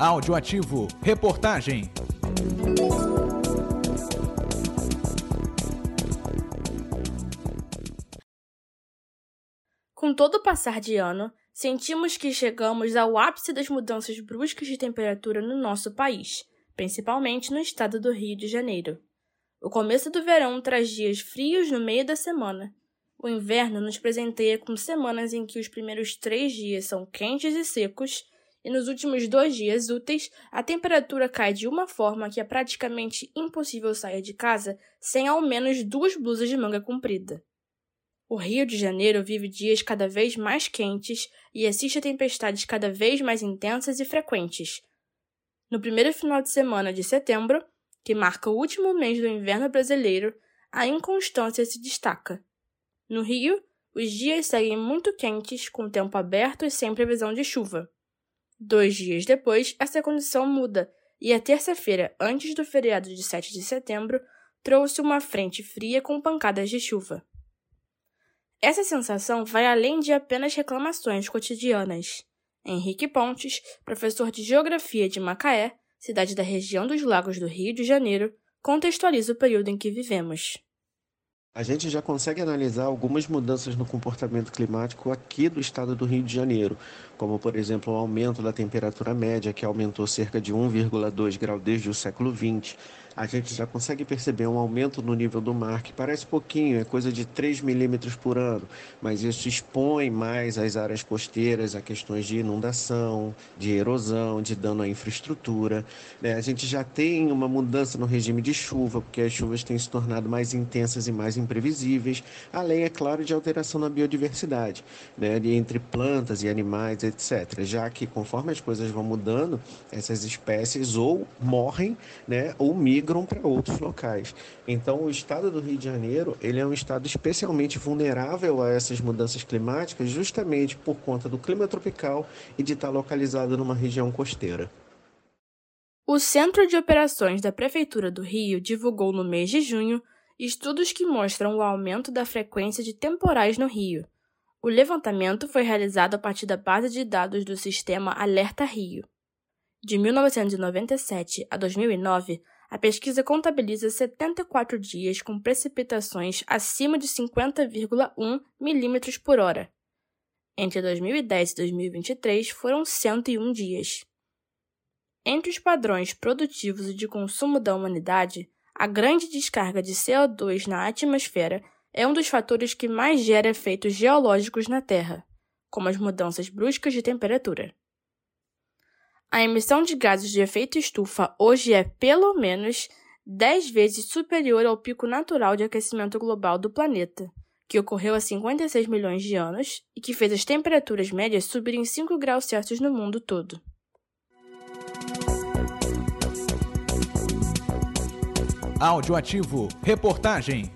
Áudio ativo. Reportagem. Com todo o passar de ano, sentimos que chegamos ao ápice das mudanças bruscas de temperatura no nosso país, principalmente no estado do Rio de Janeiro. O começo do verão traz dias frios no meio da semana. O inverno nos presenteia com semanas em que os primeiros três dias são quentes e secos, e nos últimos dois dias úteis a temperatura cai de uma forma que é praticamente impossível sair de casa sem ao menos duas blusas de manga comprida. O Rio de Janeiro vive dias cada vez mais quentes e assiste a tempestades cada vez mais intensas e frequentes. No primeiro final de semana de setembro, que marca o último mês do inverno brasileiro, a inconstância se destaca. No Rio, os dias seguem muito quentes, com tempo aberto e sem previsão de chuva. Dois dias depois, essa condição muda, e a terça-feira, antes do feriado de 7 de setembro, trouxe uma frente fria com pancadas de chuva. Essa sensação vai além de apenas reclamações cotidianas. Henrique Pontes, professor de Geografia de Macaé, cidade da região dos Lagos do Rio de Janeiro, contextualiza o período em que vivemos. A gente já consegue analisar algumas mudanças no comportamento climático aqui do estado do Rio de Janeiro, como, por exemplo, o aumento da temperatura média, que aumentou cerca de 1,2 grau desde o século XX, a gente já consegue perceber um aumento no nível do mar, que parece pouquinho, é coisa de 3 milímetros por ano, mas isso expõe mais as áreas costeiras a questões de inundação, de erosão, de dano à infraestrutura. Né? A gente já tem uma mudança no regime de chuva, porque as chuvas têm se tornado mais intensas e mais imprevisíveis, além, é claro, de alteração na biodiversidade, né? entre plantas e animais, etc. Já que conforme as coisas vão mudando, essas espécies ou morrem né? ou migram migram para outros locais. Então, o estado do Rio de Janeiro ele é um estado especialmente vulnerável a essas mudanças climáticas, justamente por conta do clima tropical e de estar localizado numa região costeira. O Centro de Operações da Prefeitura do Rio divulgou no mês de junho estudos que mostram o aumento da frequência de temporais no Rio. O levantamento foi realizado a partir da base de dados do sistema Alerta Rio. De 1997 a 2009, a pesquisa contabiliza 74 dias com precipitações acima de 50,1 milímetros por hora. Entre 2010 e 2023 foram 101 dias. Entre os padrões produtivos e de consumo da humanidade, a grande descarga de CO2 na atmosfera é um dos fatores que mais gera efeitos geológicos na Terra, como as mudanças bruscas de temperatura. A emissão de gases de efeito estufa hoje é, pelo menos, 10 vezes superior ao pico natural de aquecimento global do planeta, que ocorreu há 56 milhões de anos e que fez as temperaturas médias subirem 5 graus Celsius no mundo todo. Áudio ativo. Reportagem.